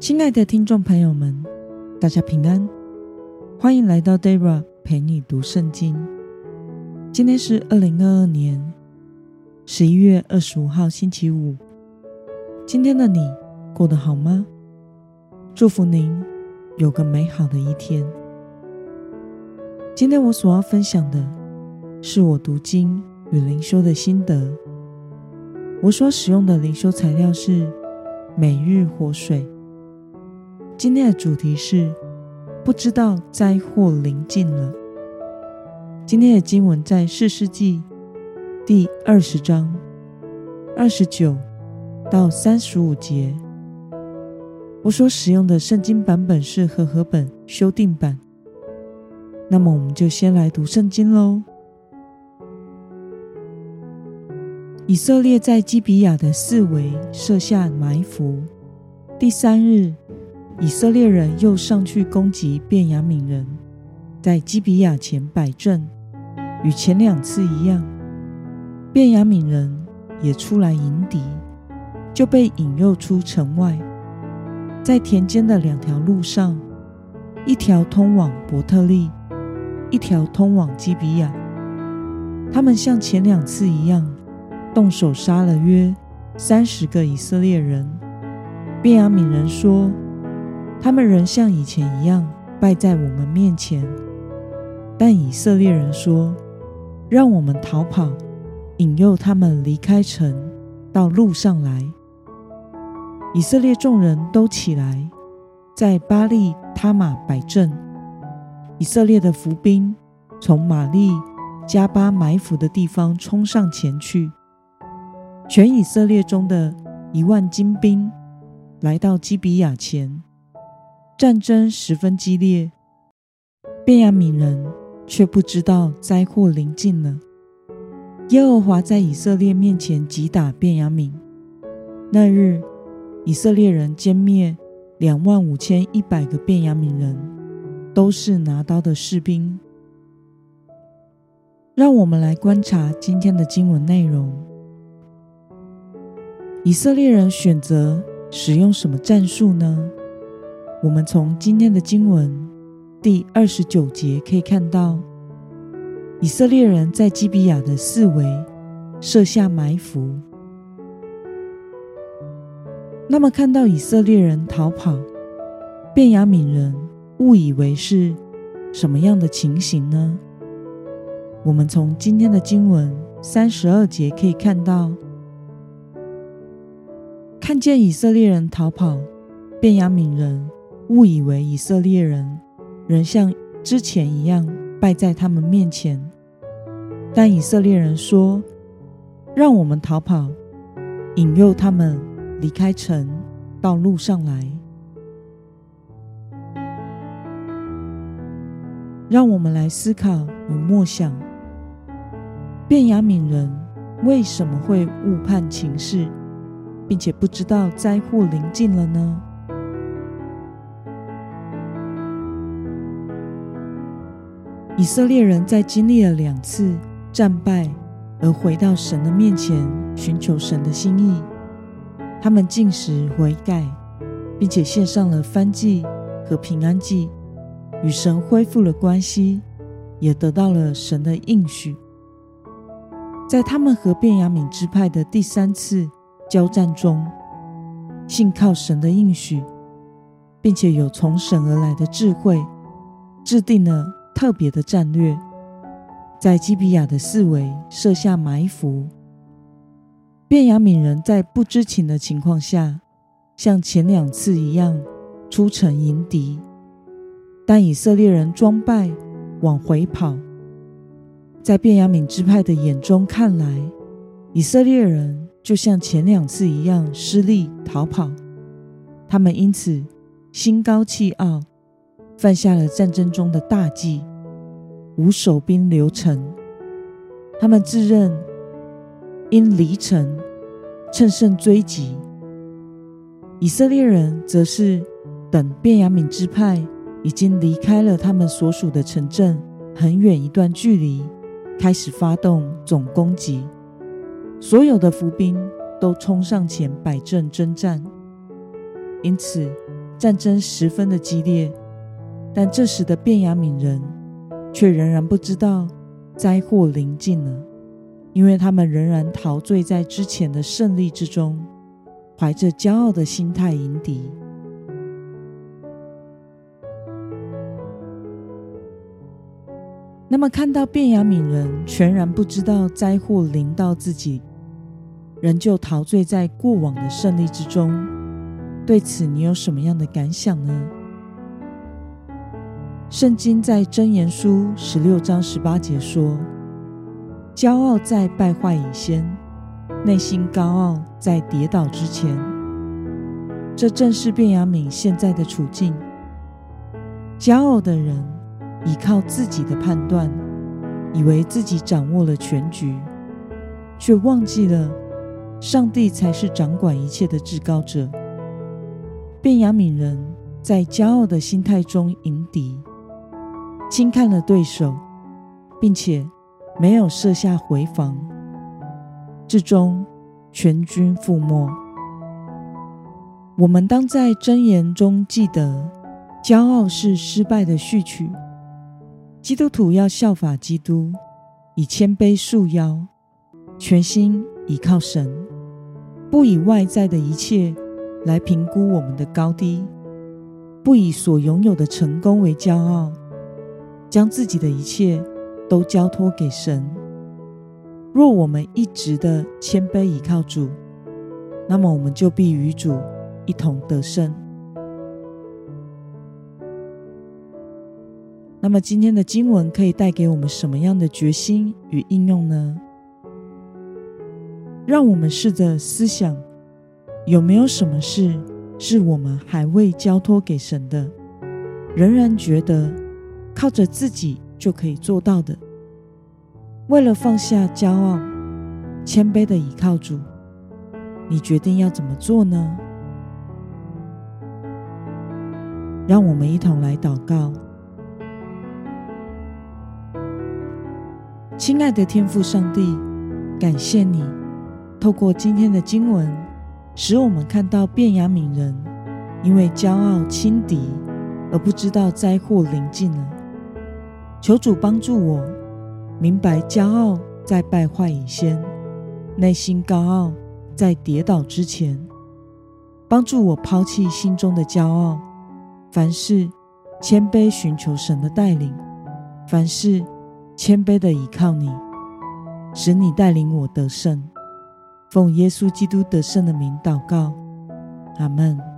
亲爱的听众朋友们，大家平安，欢迎来到 Dara 陪你读圣经。今天是二零二二年十一月二十五号，星期五。今天的你过得好吗？祝福您有个美好的一天。今天我所要分享的是我读经与灵修的心得。我所使用的灵修材料是每日活水。今天的主题是不知道灾祸临近了。今天的经文在四世纪第二十章二十九到三十五节。我所使用的圣经版本是和合本修订版。那么，我们就先来读圣经喽。以色列在基比亚的四围设下埋伏。第三日。以色列人又上去攻击便雅悯人，在基比亚前摆阵，与前两次一样。便雅悯人也出来迎敌，就被引诱出城外，在田间的两条路上，一条通往伯特利，一条通往基比亚。他们像前两次一样，动手杀了约三十个以色列人。便雅悯人说。他们仍像以前一样败在我们面前，但以色列人说：“让我们逃跑，引诱他们离开城，到路上来。”以色列众人都起来，在巴利他马摆阵。以色列的伏兵从玛利加巴埋伏的地方冲上前去，全以色列中的一万精兵来到基比亚前。战争十分激烈，便雅悯人却不知道灾祸临近了。耶和华在以色列面前击打便雅悯。那日，以色列人歼灭两万五千一百个便雅悯人，都是拿刀的士兵。让我们来观察今天的经文内容。以色列人选择使用什么战术呢？我们从今天的经文第二十九节可以看到，以色列人在基比亚的四围设下埋伏。那么，看到以色列人逃跑，便雅悯人误以为是什么样的情形呢？我们从今天的经文三十二节可以看到，看见以色列人逃跑，便雅悯人。误以为以色列人仍像之前一样败在他们面前，但以色列人说：“让我们逃跑，引诱他们离开城，到路上来。”让我们来思考与默想：便雅悯人为什么会误判情势，并且不知道灾祸临近了呢？以色列人在经历了两次战败，而回到神的面前寻求神的心意。他们进食悔改，并且献上了燔祭和平安祭，与神恢复了关系，也得到了神的应许。在他们和便雅悯支派的第三次交战中，信靠神的应许，并且有从神而来的智慧，制定了。特别的战略，在基比亚的四围设下埋伏。便雅悯人在不知情的情况下，像前两次一样出城迎敌，但以色列人装败往回跑。在便雅悯支派的眼中看来，以色列人就像前两次一样失利逃跑，他们因此心高气傲，犯下了战争中的大忌。无守兵留城，他们自认因离城趁胜追击；以色列人则是等便雅悯支派已经离开了他们所属的城镇很远一段距离，开始发动总攻击。所有的伏兵都冲上前摆阵征战，因此战争十分的激烈，但这时的便雅悯人却仍然不知道灾祸临近了，因为他们仍然陶醉在之前的胜利之中，怀着骄傲的心态迎敌。那么，看到便雅悯人全然不知道灾祸临到自己，仍旧陶醉在过往的胜利之中，对此你有什么样的感想呢？圣经在箴言书十六章十八节说：“骄傲在败坏以先，内心高傲在跌倒之前。”这正是便雅悯现在的处境。骄傲的人。依靠自己的判断，以为自己掌握了全局，却忘记了上帝才是掌管一切的至高者。便雅悯人在骄傲的心态中迎敌，轻看了对手，并且没有设下回防，最终全军覆没。我们当在箴言中记得，骄傲是失败的序曲。基督徒要效法基督，以谦卑束腰，全心倚靠神，不以外在的一切来评估我们的高低，不以所拥有的成功为骄傲，将自己的一切都交托给神。若我们一直的谦卑倚靠主，那么我们就必与主一同得胜。那么今天的经文可以带给我们什么样的决心与应用呢？让我们试着思想，有没有什么事是我们还未交托给神的，仍然觉得靠着自己就可以做到的？为了放下骄傲，谦卑的倚靠主，你决定要怎么做呢？让我们一同来祷告。亲爱的天父上帝，感谢你透过今天的经文，使我们看到便雅悯人因为骄傲轻敌而不知道灾祸临近了。求主帮助我明白骄傲在败坏以先，内心高傲在跌倒之前。帮助我抛弃心中的骄傲，凡事谦卑寻求神的带领，凡事。谦卑的倚靠你，使你带领我得胜。奉耶稣基督得胜的名祷告，阿门。